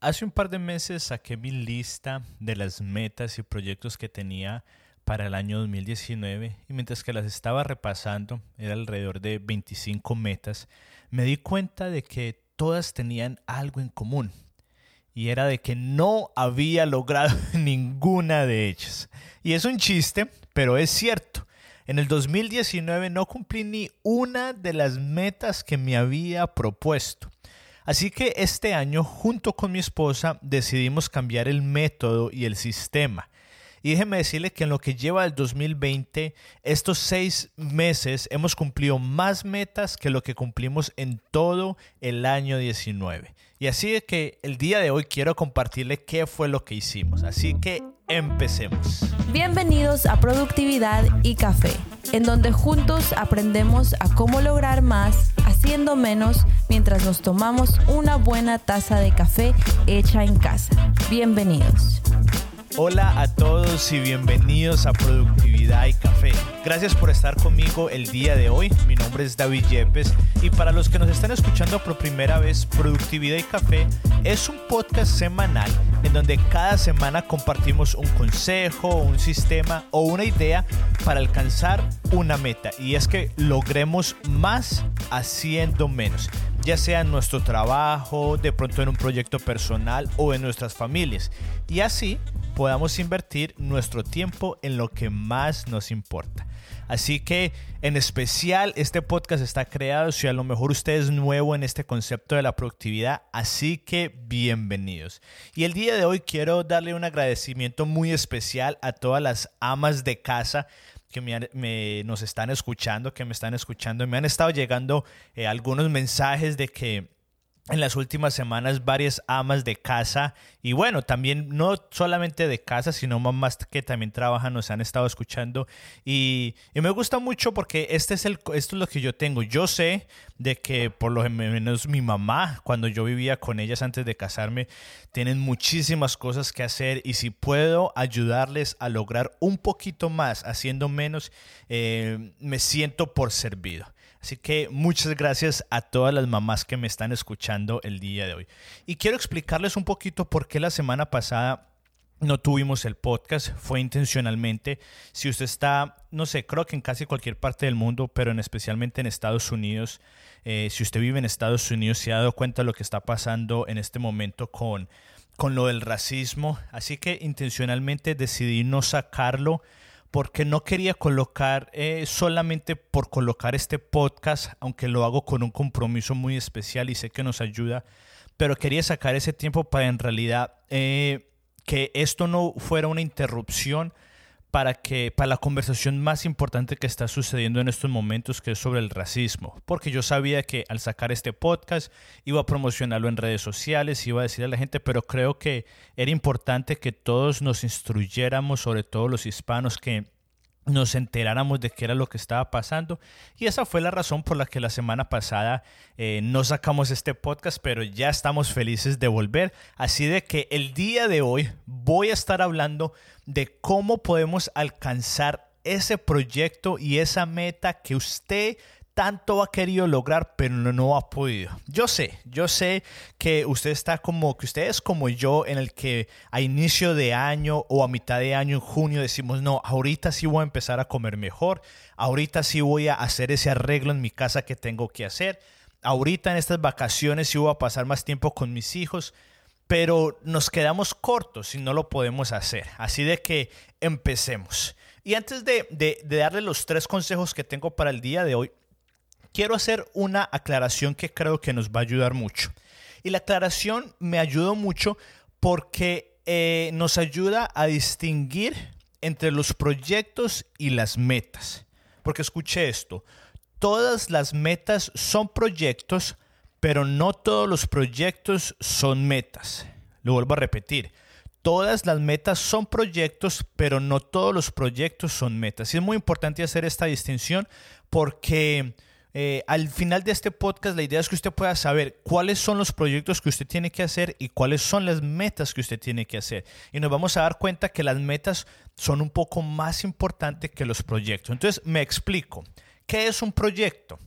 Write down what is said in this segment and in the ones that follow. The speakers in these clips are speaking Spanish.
Hace un par de meses saqué mi lista de las metas y proyectos que tenía para el año 2019 y mientras que las estaba repasando, era alrededor de 25 metas, me di cuenta de que todas tenían algo en común y era de que no había logrado ninguna de ellas. Y es un chiste, pero es cierto. En el 2019 no cumplí ni una de las metas que me había propuesto. Así que este año, junto con mi esposa, decidimos cambiar el método y el sistema. Y déjeme decirle que en lo que lleva el 2020, estos seis meses hemos cumplido más metas que lo que cumplimos en todo el año 19. Y así es que el día de hoy quiero compartirle qué fue lo que hicimos. Así que empecemos. Bienvenidos a Productividad y Café, en donde juntos aprendemos a cómo lograr más haciendo menos mientras nos tomamos una buena taza de café hecha en casa. Bienvenidos. Hola a todos y bienvenidos a Productividad y Café. Gracias por estar conmigo el día de hoy. Mi nombre es David Yepes y para los que nos están escuchando por primera vez, Productividad y Café es un podcast semanal en donde cada semana compartimos un consejo, un sistema o una idea para alcanzar una meta y es que logremos más haciendo menos ya sea en nuestro trabajo, de pronto en un proyecto personal o en nuestras familias. Y así podamos invertir nuestro tiempo en lo que más nos importa. Así que en especial este podcast está creado si a lo mejor usted es nuevo en este concepto de la productividad, así que bienvenidos. Y el día de hoy quiero darle un agradecimiento muy especial a todas las amas de casa que me, nos están escuchando, que me están escuchando. Me han estado llegando eh, algunos mensajes de que en las últimas semanas varias amas de casa y bueno, también no solamente de casa, sino mamás que también trabajan nos han estado escuchando y, y, me gusta mucho porque este es el, esto es lo que yo tengo. Yo sé de que por lo menos mi mamá, cuando yo vivía con ellas antes de casarme, tienen muchísimas cosas que hacer y si puedo ayudarles a lograr un poquito más haciendo menos, eh, me siento por servido. Así que muchas gracias a todas las mamás que me están escuchando el día de hoy. Y quiero explicarles un poquito por qué la semana pasada no tuvimos el podcast, fue intencionalmente. Si usted está, no sé, creo que en casi cualquier parte del mundo, pero en especialmente en Estados Unidos, eh, si usted vive en Estados Unidos, se ha dado cuenta de lo que está pasando en este momento con, con lo del racismo. Así que intencionalmente decidí no sacarlo porque no quería colocar eh, solamente por colocar este podcast, aunque lo hago con un compromiso muy especial y sé que nos ayuda, pero quería sacar ese tiempo para en realidad eh, que esto no fuera una interrupción para que para la conversación más importante que está sucediendo en estos momentos que es sobre el racismo. Porque yo sabía que al sacar este podcast iba a promocionarlo en redes sociales iba a decir a la gente pero creo que era importante que todos nos instruyéramos sobre todo los hispanos que nos enteráramos de qué era lo que estaba pasando. Y esa fue la razón por la que la semana pasada eh, no sacamos este podcast, pero ya estamos felices de volver. Así de que el día de hoy voy a estar hablando de cómo podemos alcanzar ese proyecto y esa meta que usted tanto ha querido lograr, pero no, ha podido. Yo sé, yo sé que usted está como, que usted es como yo, en el que a inicio de año o a mitad de año, en junio, decimos, no, ahorita sí voy a empezar a comer mejor, ahorita sí voy a hacer ese arreglo en mi casa que tengo que hacer, ahorita en estas vacaciones sí voy a pasar más tiempo con mis hijos, pero nos quedamos cortos y no lo podemos hacer. Así de que empecemos. Y antes de darle los tres consejos que tengo para el día de hoy, quiero hacer una aclaración que creo que nos va a ayudar mucho. Y la aclaración me ayudó mucho porque eh, nos ayuda a distinguir entre los proyectos y las metas. Porque escuche esto, todas las metas son proyectos, pero no todos los proyectos son metas. Lo vuelvo a repetir. Todas las metas son proyectos, pero no todos los proyectos son metas. Y es muy importante hacer esta distinción porque eh, al final de este podcast la idea es que usted pueda saber cuáles son los proyectos que usted tiene que hacer y cuáles son las metas que usted tiene que hacer. Y nos vamos a dar cuenta que las metas son un poco más importantes que los proyectos. Entonces me explico. ¿Qué es un proyecto?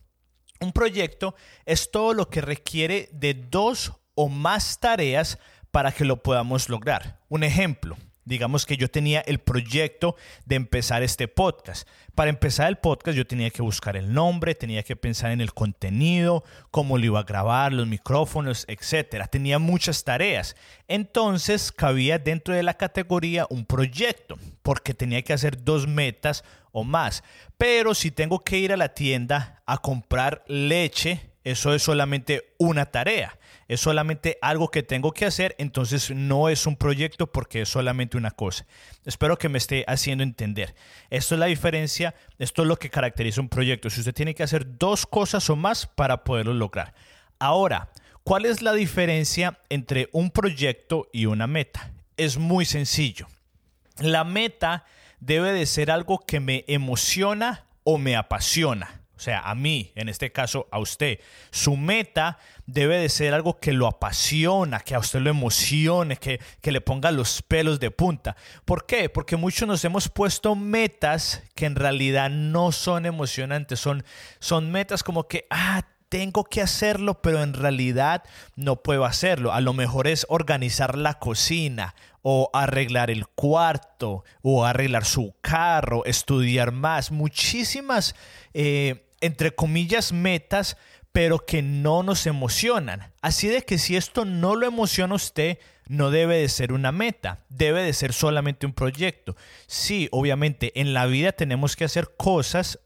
Un proyecto es todo lo que requiere de dos o más tareas para que lo podamos lograr. Un ejemplo, Digamos que yo tenía el proyecto de empezar este podcast. Para empezar el podcast yo tenía que buscar el nombre, tenía que pensar en el contenido, cómo lo iba a grabar, los micrófonos, etc. Tenía muchas tareas. Entonces cabía dentro de la categoría un proyecto, porque tenía que hacer dos metas o más. Pero si tengo que ir a la tienda a comprar leche, eso es solamente una tarea es solamente algo que tengo que hacer, entonces no es un proyecto porque es solamente una cosa. Espero que me esté haciendo entender. Esto es la diferencia, esto es lo que caracteriza un proyecto. Si usted tiene que hacer dos cosas o más para poderlo lograr. Ahora, ¿cuál es la diferencia entre un proyecto y una meta? Es muy sencillo. La meta debe de ser algo que me emociona o me apasiona. O sea, a mí, en este caso a usted. Su meta debe de ser algo que lo apasiona, que a usted lo emocione, que, que le ponga los pelos de punta. ¿Por qué? Porque muchos nos hemos puesto metas que en realidad no son emocionantes, son, son metas como que, ah, tengo que hacerlo, pero en realidad no puedo hacerlo. A lo mejor es organizar la cocina o arreglar el cuarto o arreglar su carro, estudiar más. Muchísimas eh, entre comillas, metas, pero que no nos emocionan. Así de que si esto no lo emociona a usted, no debe de ser una meta, debe de ser solamente un proyecto. Sí, obviamente, en la vida tenemos que hacer cosas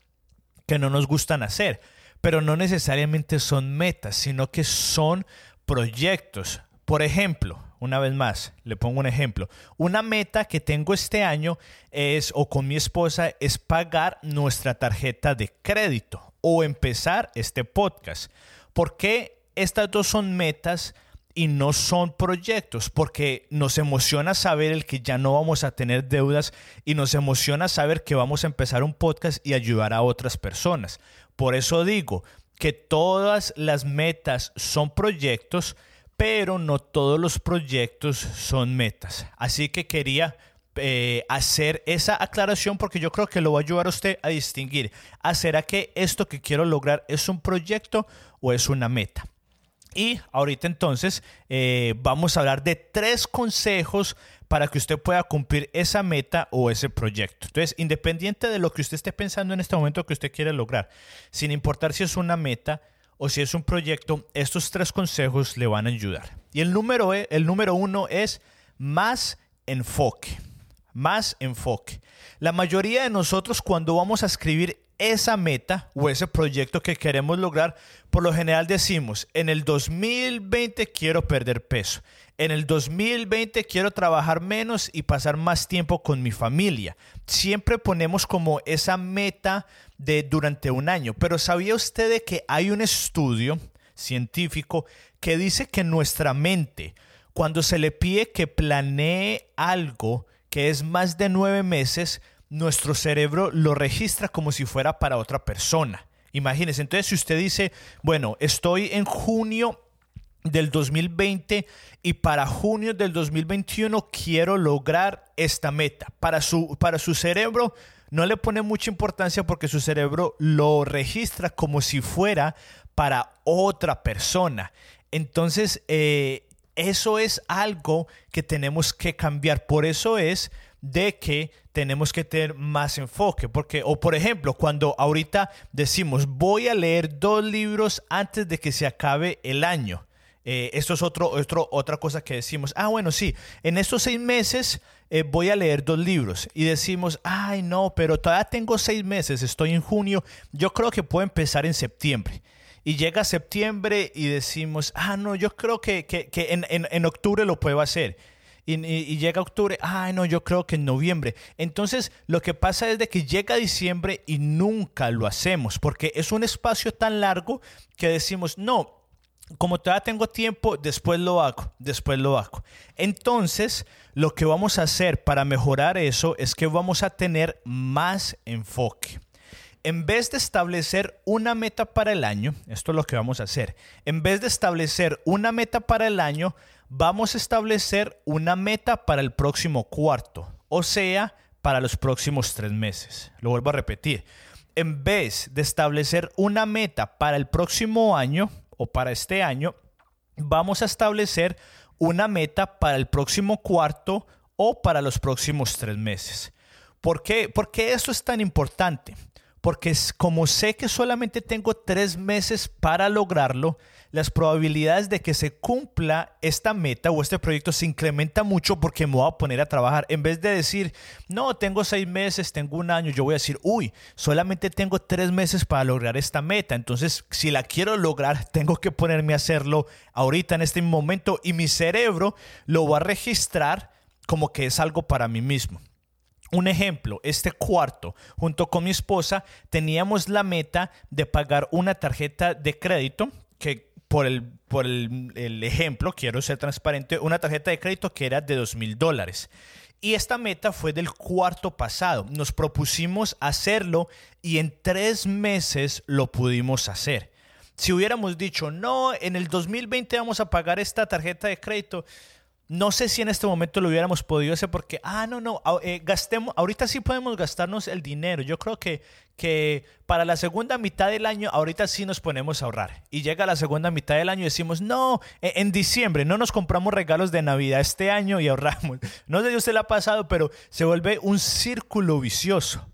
que no nos gustan hacer, pero no necesariamente son metas, sino que son proyectos. Por ejemplo, una vez más, le pongo un ejemplo. Una meta que tengo este año es, o con mi esposa, es pagar nuestra tarjeta de crédito o empezar este podcast. ¿Por qué estas dos son metas y no son proyectos? Porque nos emociona saber el que ya no vamos a tener deudas y nos emociona saber que vamos a empezar un podcast y ayudar a otras personas. Por eso digo que todas las metas son proyectos, pero no todos los proyectos son metas. Así que quería eh, hacer esa aclaración porque yo creo que lo va a ayudar a usted a distinguir. ¿Será que esto que quiero lograr es un proyecto o es una meta? Y ahorita entonces eh, vamos a hablar de tres consejos para que usted pueda cumplir esa meta o ese proyecto. Entonces, independiente de lo que usted esté pensando en este momento que usted quiere lograr, sin importar si es una meta, o si es un proyecto, estos tres consejos le van a ayudar. Y el número, e, el número uno es más enfoque. Más enfoque. La mayoría de nosotros cuando vamos a escribir esa meta o ese proyecto que queremos lograr, por lo general decimos, en el 2020 quiero perder peso, en el 2020 quiero trabajar menos y pasar más tiempo con mi familia. Siempre ponemos como esa meta de durante un año, pero ¿sabía usted de que hay un estudio científico que dice que nuestra mente, cuando se le pide que planee algo que es más de nueve meses, nuestro cerebro lo registra como si fuera para otra persona. Imagínese, entonces si usted dice, bueno, estoy en junio del 2020 y para junio del 2021 quiero lograr esta meta. Para su, para su cerebro no le pone mucha importancia porque su cerebro lo registra como si fuera para otra persona. Entonces, eh, eso es algo que tenemos que cambiar. Por eso es de que tenemos que tener más enfoque. Porque, o por ejemplo, cuando ahorita decimos voy a leer dos libros antes de que se acabe el año. Eh, esto es otro, otro, otra cosa que decimos. Ah, bueno, sí, en estos seis meses eh, voy a leer dos libros. Y decimos, ay, no, pero todavía tengo seis meses, estoy en junio. Yo creo que puedo empezar en septiembre. Y llega septiembre y decimos, ah, no, yo creo que, en octubre lo puedo hacer y, llega octubre, ay no, yo creo que en noviembre. Entonces lo que pasa es de que llega diciembre y nunca lo hacemos, porque es un espacio tan largo que decimos, no, como todavía tengo tiempo, después lo hago, después lo hago. Entonces, lo que vamos a hacer para mejorar eso es que vamos a tener más enfoque. En vez de establecer una meta para el año, esto es lo que vamos a hacer. En vez de establecer una meta para el año, vamos a establecer una meta para el próximo cuarto, o sea, para los próximos tres meses. Lo vuelvo a repetir. En vez de establecer una meta para el próximo año o para este año, vamos a establecer una meta para el próximo cuarto o para los próximos tres meses. ¿Por qué? Porque esto es tan importante. Porque como sé que solamente tengo tres meses para lograrlo, las probabilidades de que se cumpla esta meta o este proyecto se incrementa mucho porque me voy a poner a trabajar. En vez de decir, no, tengo seis meses, tengo un año, yo voy a decir, uy, solamente tengo tres meses para lograr esta meta. Entonces, si la quiero lograr, tengo que ponerme a hacerlo ahorita en este momento y mi cerebro lo va a registrar como que es algo para mí mismo. Un ejemplo, este cuarto, junto con mi esposa, teníamos la meta de pagar una tarjeta de crédito que por el, por el, ejemplo, quiero ser transparente, una tarjeta de crédito que era de dos mil dólares. Y esta meta fue del cuarto pasado. Nos propusimos hacerlo y en tres meses lo pudimos hacer. Si hubiéramos dicho, no, en el 2020 vamos a pagar esta tarjeta de crédito, no sé si en este momento lo hubiéramos podido hacer porque, ah, no, no, eh, gastemos, ahorita sí podemos gastarnos el dinero. Yo creo que, que para la segunda mitad del año, ahorita sí nos ponemos a ahorrar. Y llega la segunda mitad del año y decimos, no, e, en diciembre no nos compramos regalos de Navidad este año y ahorramos. No sé si usted le ha pasado, pero se vuelve un círculo vicioso.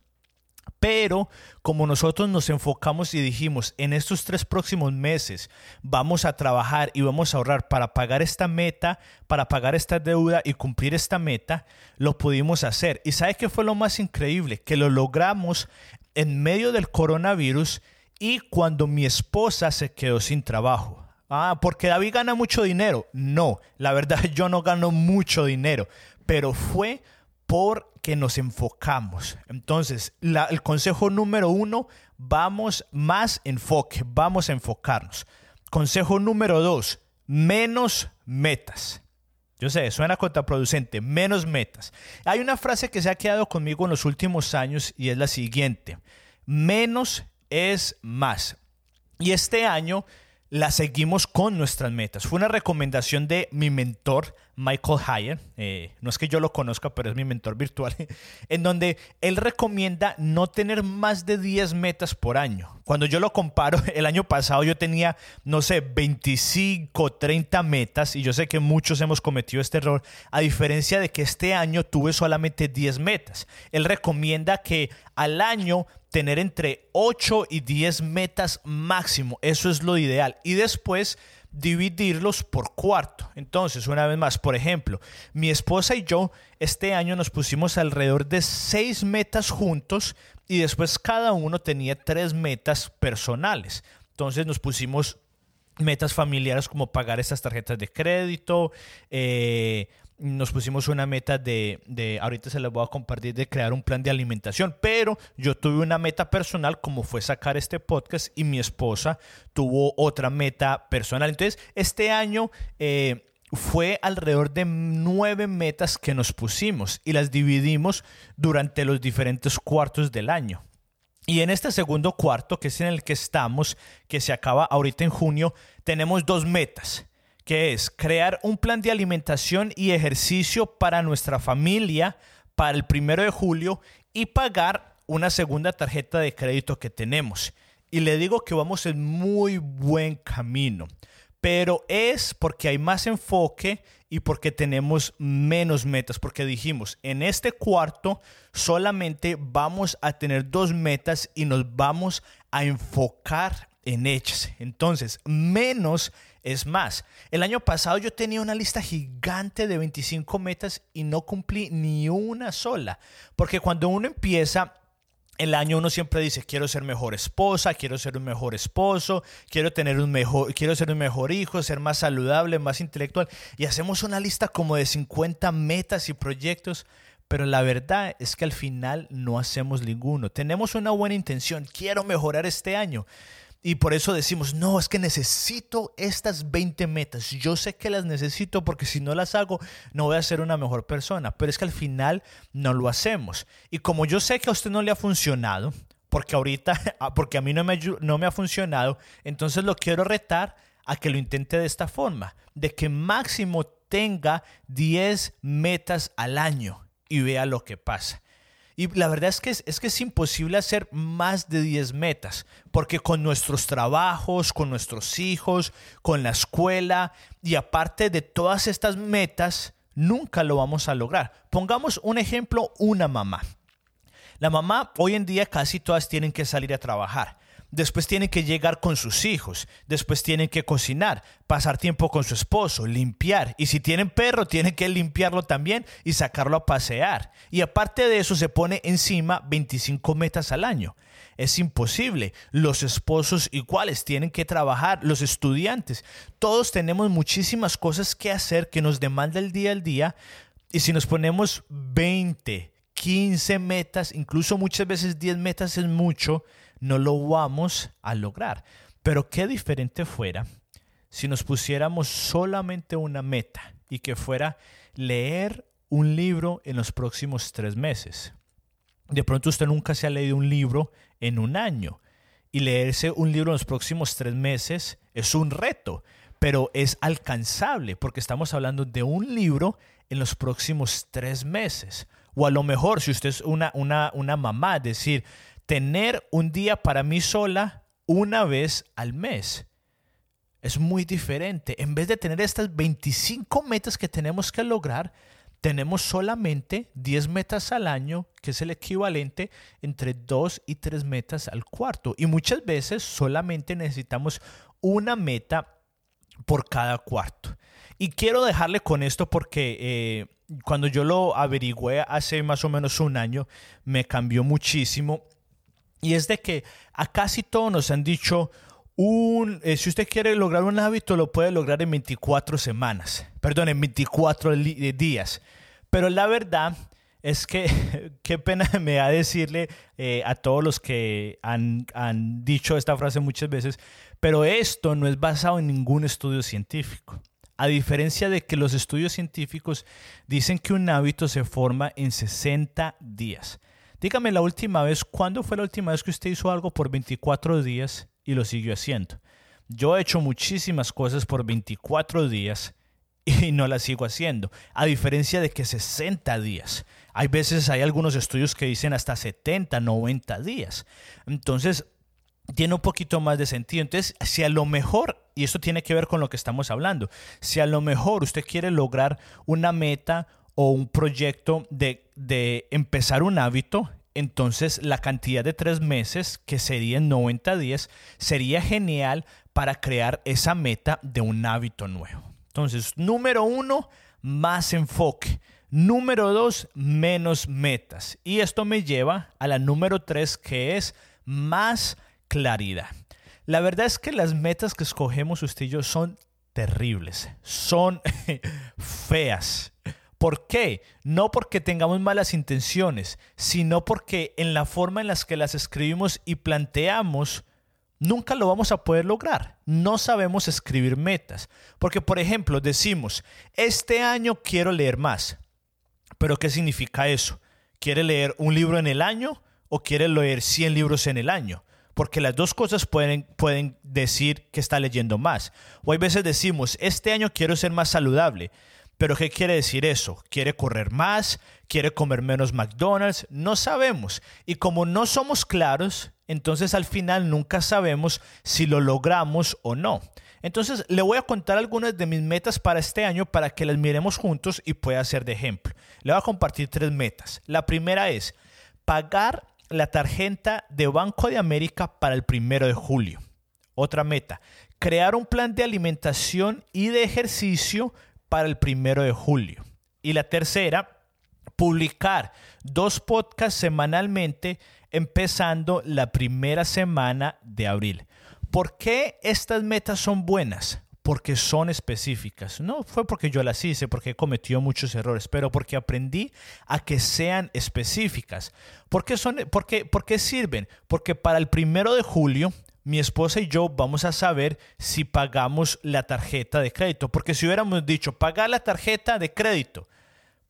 Pero como nosotros nos enfocamos y dijimos, en estos tres próximos meses vamos a trabajar y vamos a ahorrar para pagar esta meta, para pagar esta deuda y cumplir esta meta, lo pudimos hacer. ¿Y sabe qué fue lo más increíble? Que lo logramos en medio del coronavirus y cuando mi esposa se quedó sin trabajo. Ah, porque David gana mucho dinero. No, la verdad yo no gano mucho dinero, pero fue porque nos enfocamos. Entonces, el consejo número uno, vamos más enfoque, vamos a enfocarnos. Consejo número dos, menos metas. Yo sé, suena contraproducente, menos metas. Hay una frase que se ha quedado conmigo en los últimos años y es la siguiente, menos es más. Y este año la seguimos con nuestras metas. Fue una recomendación de mi mentor, Michael Hyatt. Eh, no es que yo lo conozca, pero es mi mentor virtual. en donde él recomienda no tener más de 10 metas por año. Cuando yo lo comparo, el año pasado yo tenía, no sé, 25, 30 metas. Y yo sé que muchos hemos cometido este error. A diferencia de que este año tuve solamente 10 metas. Él recomienda que al año tener entre 8 y 10 metas máximo. Eso es lo ideal. Y después dividirlos por cuarto. Entonces, una vez más, por ejemplo, mi esposa y yo este año nos pusimos alrededor de 6 metas juntos y después cada uno tenía 3 metas personales. Entonces nos pusimos metas familiares como pagar estas tarjetas de crédito, eh, nos pusimos una meta de, ahorita se las voy a compartir, de crear un plan de alimentación, pero yo tuve una meta personal como fue sacar este podcast y mi esposa tuvo otra meta personal. Entonces, este año... Eh, fue alrededor de nueve metas que nos pusimos y las dividimos durante los diferentes cuartos del año. Y en este segundo cuarto, que es en el que estamos, que se acaba ahorita en junio, tenemos dos metas que es crear un plan de alimentación y ejercicio para nuestra familia para el primero de julio y pagar una segunda tarjeta de crédito que tenemos. Y le digo que vamos en muy buen camino, pero es porque hay más enfoque y porque tenemos menos metas, porque dijimos, en este cuarto solamente vamos a tener dos metas y nos vamos a enfocar en ellas. Entonces, menos es más, el año pasado yo tenía una lista gigante de 25 metas y no cumplí ni una sola. Porque cuando uno empieza el año uno siempre dice, quiero ser mejor esposa, quiero ser un mejor esposo, quiero tener un mejor, quiero ser un mejor hijo, ser más saludable, más intelectual. Y hacemos una lista como de 50 metas y proyectos, pero la verdad es que al final no hacemos ninguno. Tenemos una buena intención, quiero mejorar este año, y por eso decimos, no, es que necesito estas 20 metas. Yo sé que las necesito porque si no las hago, no voy a ser una mejor persona. Pero es que al final no lo hacemos. Y como yo sé que a usted no le ha funcionado, porque ahorita, ah, porque a mí no me, no me ha funcionado, entonces lo quiero retar a que lo intente de esta forma, de que máximo tenga 10 metas al año y vea lo que pasa. Y la verdad es que es, que es imposible hacer más de 10 metas, porque con nuestros trabajos, con nuestros hijos, con la escuela y aparte de todas estas metas, nunca lo vamos a lograr. Pongamos un ejemplo, una mamá. La mamá hoy en día casi todas tienen que salir a trabajar después tienen que llegar con sus hijos, después tienen que cocinar, pasar tiempo con su esposo, limpiar. Y si tienen perro, tienen que limpiarlo también y sacarlo a pasear. Y aparte de eso, se pone encima 25 metas al año. Es imposible. Los esposos iguales tienen que trabajar, los estudiantes. Todos tenemos muchísimas cosas que hacer que nos demanda el día al día. Y si nos ponemos 20, 15 metas, incluso muchas veces 10 metas es mucho, no lo vamos a lograr. Pero qué diferente fuera si nos pusiéramos solamente una meta y que fuera leer un libro en los próximos tres meses. De pronto usted nunca se ha leído un libro en un año y leerse un libro en los próximos tres meses es un reto, pero es alcanzable porque estamos hablando de un libro en los próximos tres meses. O a lo mejor si usted es una, una, una mamá, decir, tener un día para mí sola una vez al mes. Es muy diferente. En vez de tener estas 25 metas que tenemos que lograr, tenemos solamente 10 metas al año, que es el equivalente entre 2 y 3 metas al cuarto. Y muchas veces solamente necesitamos una meta por cada cuarto. Y quiero dejarle con esto porque eh, cuando yo lo averigüé hace más o menos un año, me cambió muchísimo y es de que a casi todos nos han dicho, eh, si usted quiere lograr un hábito, lo puede lograr en 24 semanas, perdón, en 24 eh, días. Pero la verdad es que, qué pena me da decirle eh, a todos los que han, han dicho esta frase muchas veces, pero esto no es basado en ningún estudio científico. A diferencia de que los estudios científicos dicen que un hábito se forma en 60 días. Dígame la última vez, ¿cuándo fue la última vez que usted hizo algo por 24 días y lo siguió haciendo? Yo he hecho muchísimas cosas por 24 días y no las sigo haciendo, a diferencia de que 60 días. Hay veces, hay algunos estudios que dicen hasta 70, 90 días. Entonces, tiene un poquito más de sentido. Entonces, si a lo mejor, y esto tiene que ver con lo que estamos hablando, si a lo mejor usted quiere lograr una meta o un proyecto de, de empezar un hábito, entonces la cantidad de tres meses, que serían 90 días, sería genial para crear esa meta de un hábito nuevo. Entonces, número uno, más enfoque. Número dos, menos metas. Y esto me lleva a la número tres, que es más claridad. La verdad es que las metas que escogemos usted y yo son terribles, son feas. ¿Por qué? No porque tengamos malas intenciones, sino porque en la forma en la que las escribimos y planteamos, nunca lo vamos a poder lograr. No sabemos escribir metas. Porque, por ejemplo, decimos, este año quiero leer más. Pero ¿qué significa eso? ¿Quiere leer un libro en el año o quiere leer 100 libros en el año? Porque las dos cosas pueden, pueden decir que está leyendo más. O hay veces decimos, este año quiero ser más saludable. Pero ¿qué quiere decir eso? ¿Quiere correr más? ¿Quiere comer menos McDonald's? No sabemos. Y como no somos claros, entonces al final nunca sabemos si lo logramos o no. Entonces le voy a contar algunas de mis metas para este año para que las miremos juntos y pueda ser de ejemplo. Le voy a compartir tres metas. La primera es pagar la tarjeta de Banco de América para el primero de julio. Otra meta, crear un plan de alimentación y de ejercicio para el primero de julio. Y la tercera, publicar dos podcasts semanalmente empezando la primera semana de abril. ¿Por qué estas metas son buenas? Porque son específicas. No fue porque yo las hice, porque he cometido muchos errores, pero porque aprendí a que sean específicas. ¿Por qué, son, por por qué sirven? Porque para el primero de julio mi esposa y yo vamos a saber si pagamos la tarjeta de crédito. Porque si hubiéramos dicho, pagar la tarjeta de crédito,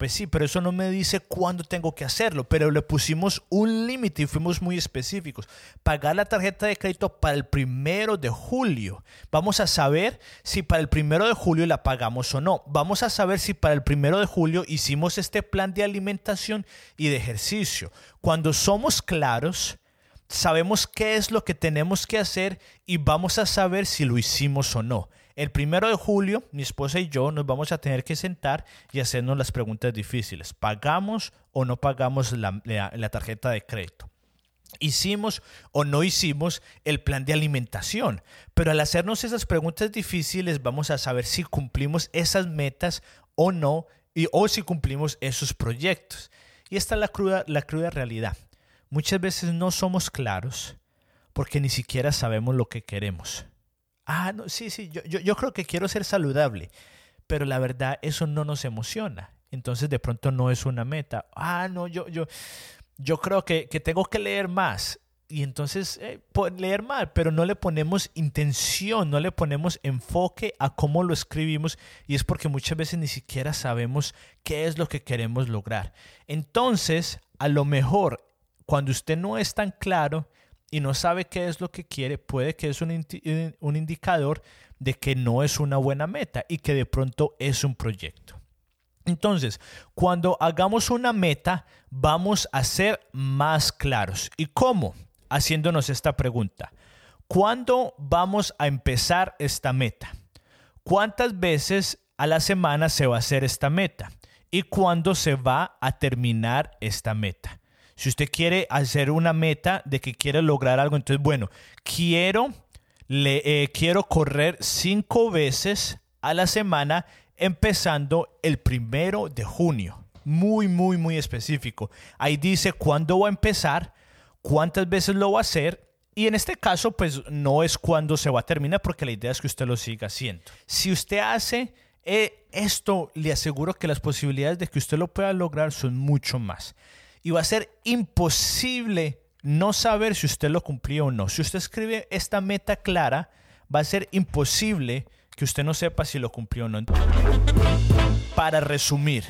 Pues sí, pero eso no me dice cuándo tengo que hacerlo, pero le pusimos un límite y fuimos muy específicos. Pagar la tarjeta de crédito para el primero de julio. Vamos a saber si para el primero de julio la pagamos o no. Vamos a saber si para el primero de julio hicimos este plan de alimentación y de ejercicio. Cuando somos claros, sabemos qué es lo que tenemos que hacer y vamos a saber si lo hicimos o no. El primero de julio, mi esposa y yo nos vamos a tener que sentar y hacernos las preguntas difíciles. ¿Pagamos o no pagamos la, tarjeta de crédito? hicimos o no hicimos el plan de alimentación. Pero al hacernos esas preguntas difíciles vamos a saber si cumplimos esas metas o no, y, o si cumplimos esos proyectos. Y esta es la cruda, la cruda realidad. Muchas veces no somos claros porque ni siquiera sabemos lo que queremos. Ah, no, sí, sí, yo, yo, creo que quiero ser saludable, pero la verdad eso no nos emociona. Entonces de pronto no es una meta. Ah, no, yo, yo, yo creo que, tengo que leer más. Y entonces eh, leer mal, pero no le ponemos intención, no le ponemos enfoque a cómo lo escribimos y es porque muchas veces ni siquiera sabemos qué es lo que queremos lograr. Entonces, a lo mejor, cuando usted no es tan claro, y no sabe qué es lo que quiere, puede que es un, un indicador de que no es una buena meta y que de pronto es un proyecto. Entonces, cuando hagamos una meta, vamos a ser más claros. ¿Y cómo? Haciéndonos esta pregunta. ¿Cuándo vamos a empezar esta meta? ¿Cuántas veces a la semana se va a hacer esta meta? ¿Y cuándo se va a terminar esta meta? Si usted quiere hacer una meta de que quiere lograr algo, entonces, bueno, quiero, le, eh, quiero correr cinco veces a la semana empezando el primero de junio. Muy, muy, muy específico. Ahí dice cuándo va a empezar, cuántas veces lo va a hacer y en este caso, pues no es cuándo se va a terminar, porque la idea es que usted lo siga haciendo. Si usted hace eh, esto, le aseguro que las posibilidades de que usted lo pueda lograr son mucho más y va a ser imposible no saber si usted lo cumplió o no. Si usted escribe esta meta clara, va a ser imposible que usted no sepa si lo cumplió o no. Para resumir,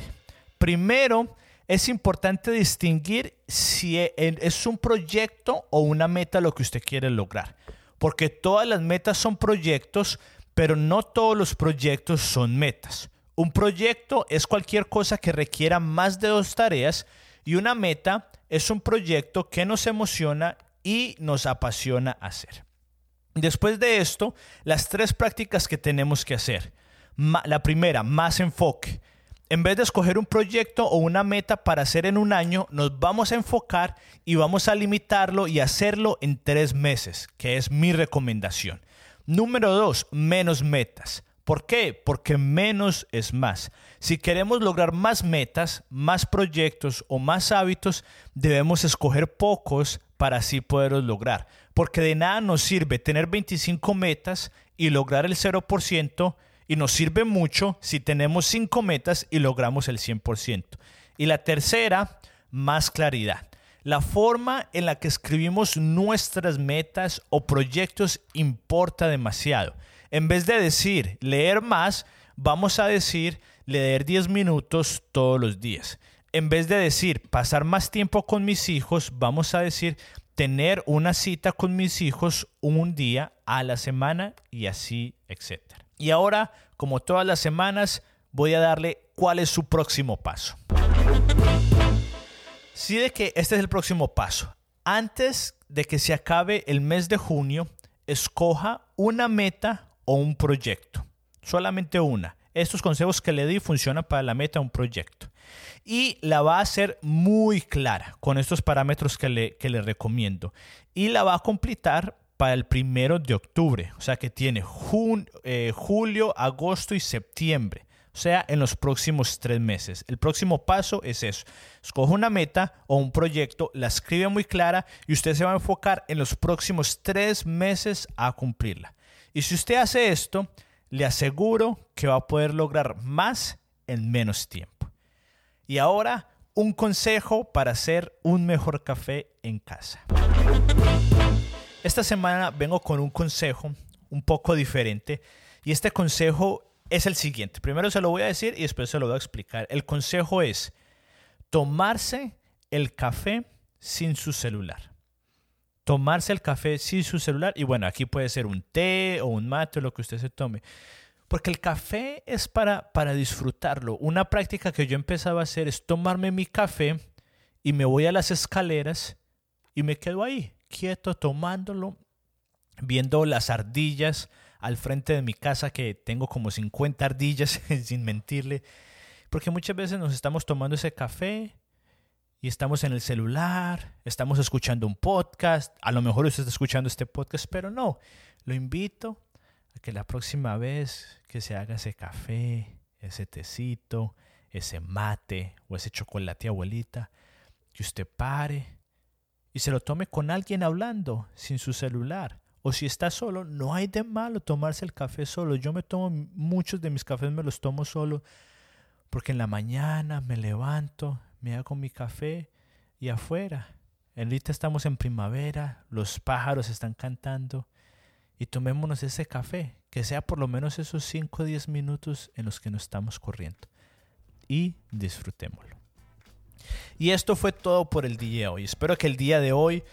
primero es importante distinguir si es un proyecto o una meta lo que usted quiere lograr. Porque todas las metas son proyectos, pero no todos los proyectos son metas. Un proyecto es cualquier cosa que requiera más de dos tareas y una meta es un proyecto que nos emociona y nos apasiona hacer. Después de esto, las tres prácticas que tenemos que hacer. La primera, más enfoque. En vez de escoger un proyecto o una meta para hacer en un año, nos vamos a enfocar y vamos a limitarlo y hacerlo en tres meses, que es mi recomendación. Número dos, menos metas. ¿Por qué? Porque menos es más. Si queremos lograr más metas, más proyectos o más hábitos, debemos escoger pocos para así poderlos lograr. Porque de nada nos sirve tener 25 metas y lograr el 0% y nos sirve mucho si tenemos 5 metas y logramos el 100%. Y la tercera, más claridad. La forma en la que escribimos nuestras metas o proyectos importa demasiado. En vez de decir leer más, vamos a decir leer 10 minutos todos los días. En vez de decir pasar más tiempo con mis hijos, vamos a decir tener una cita con mis hijos un día a la semana y así, etc. Y ahora, como todas las semanas, voy a darle cuál es su próximo paso. Sí de que este es el próximo paso. Antes de que se acabe el mes de junio, escoja una meta o un proyecto. Solamente una. Estos consejos que le di funcionan para la meta o un proyecto. Y la va a hacer muy clara con estos parámetros que le, que le recomiendo. Y la va a completar para el primero de octubre. O sea que tiene eh, julio, agosto y septiembre. O sea, en los próximos tres meses. El próximo paso es eso. Escoge una meta o un proyecto, la escribe muy clara y usted se va a enfocar en los próximos tres meses a cumplirla. Y si usted hace esto, le aseguro que va a poder lograr más en menos tiempo. Y ahora, un consejo para hacer un mejor café en casa. Esta semana vengo con un consejo un poco diferente y este consejo es el siguiente. Primero se lo voy a decir y después se lo voy a explicar. El consejo es tomarse el café sin su celular. Tomarse el café sin su celular y bueno, aquí puede ser un té o un mate, lo que usted se tome. Porque el café es para, para disfrutarlo. Una práctica que yo empezaba a hacer es tomarme mi café y me voy a las escaleras y me quedo ahí, quieto, tomándolo, viendo las ardillas al frente de mi casa, que tengo como 50 ardillas, sin mentirle. Porque muchas veces nos estamos tomando ese café y estamos en el celular, estamos escuchando un podcast, a lo mejor usted está escuchando este podcast, pero no, lo invito a que la próxima vez que se haga ese café, ese tecito, ese mate o ese chocolate abuelita, que usted pare y se lo tome con alguien hablando, sin su celular. O si está solo, no hay de malo tomarse el café solo. Yo me tomo muchos de mis cafés, me los tomo solo, porque en la mañana me levanto, me hago mi café y afuera. Ahorita estamos en primavera, los pájaros están cantando y tomémonos ese café, que sea por lo menos esos 5 o 10 minutos en los que no estamos corriendo. Y disfrutémoslo. Y esto fue todo por el día de hoy. Espero que el día de hoy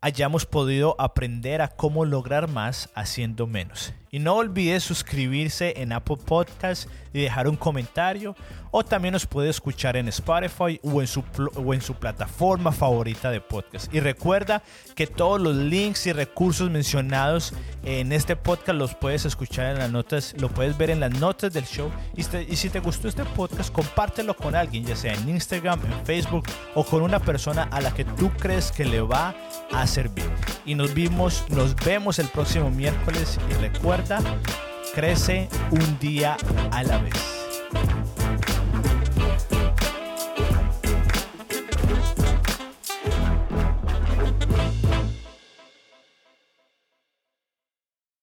hayamos podido aprender a cómo lograr más haciendo menos. Y no olvides suscribirse en Apple Podcast y dejar un comentario. O también nos puede escuchar en Spotify o en, su, o en su plataforma favorita de podcast. Y recuerda que todos los links y recursos mencionados en este podcast los puedes escuchar en las notas, lo puedes ver en las notas del show. Y, si te gustó este podcast, compártelo con alguien, ya sea en Instagram, en Facebook o con una persona a la que tú crees que le va a servir. Y nos vimos, nos vemos el próximo miércoles y recuerda crece un día a la vez.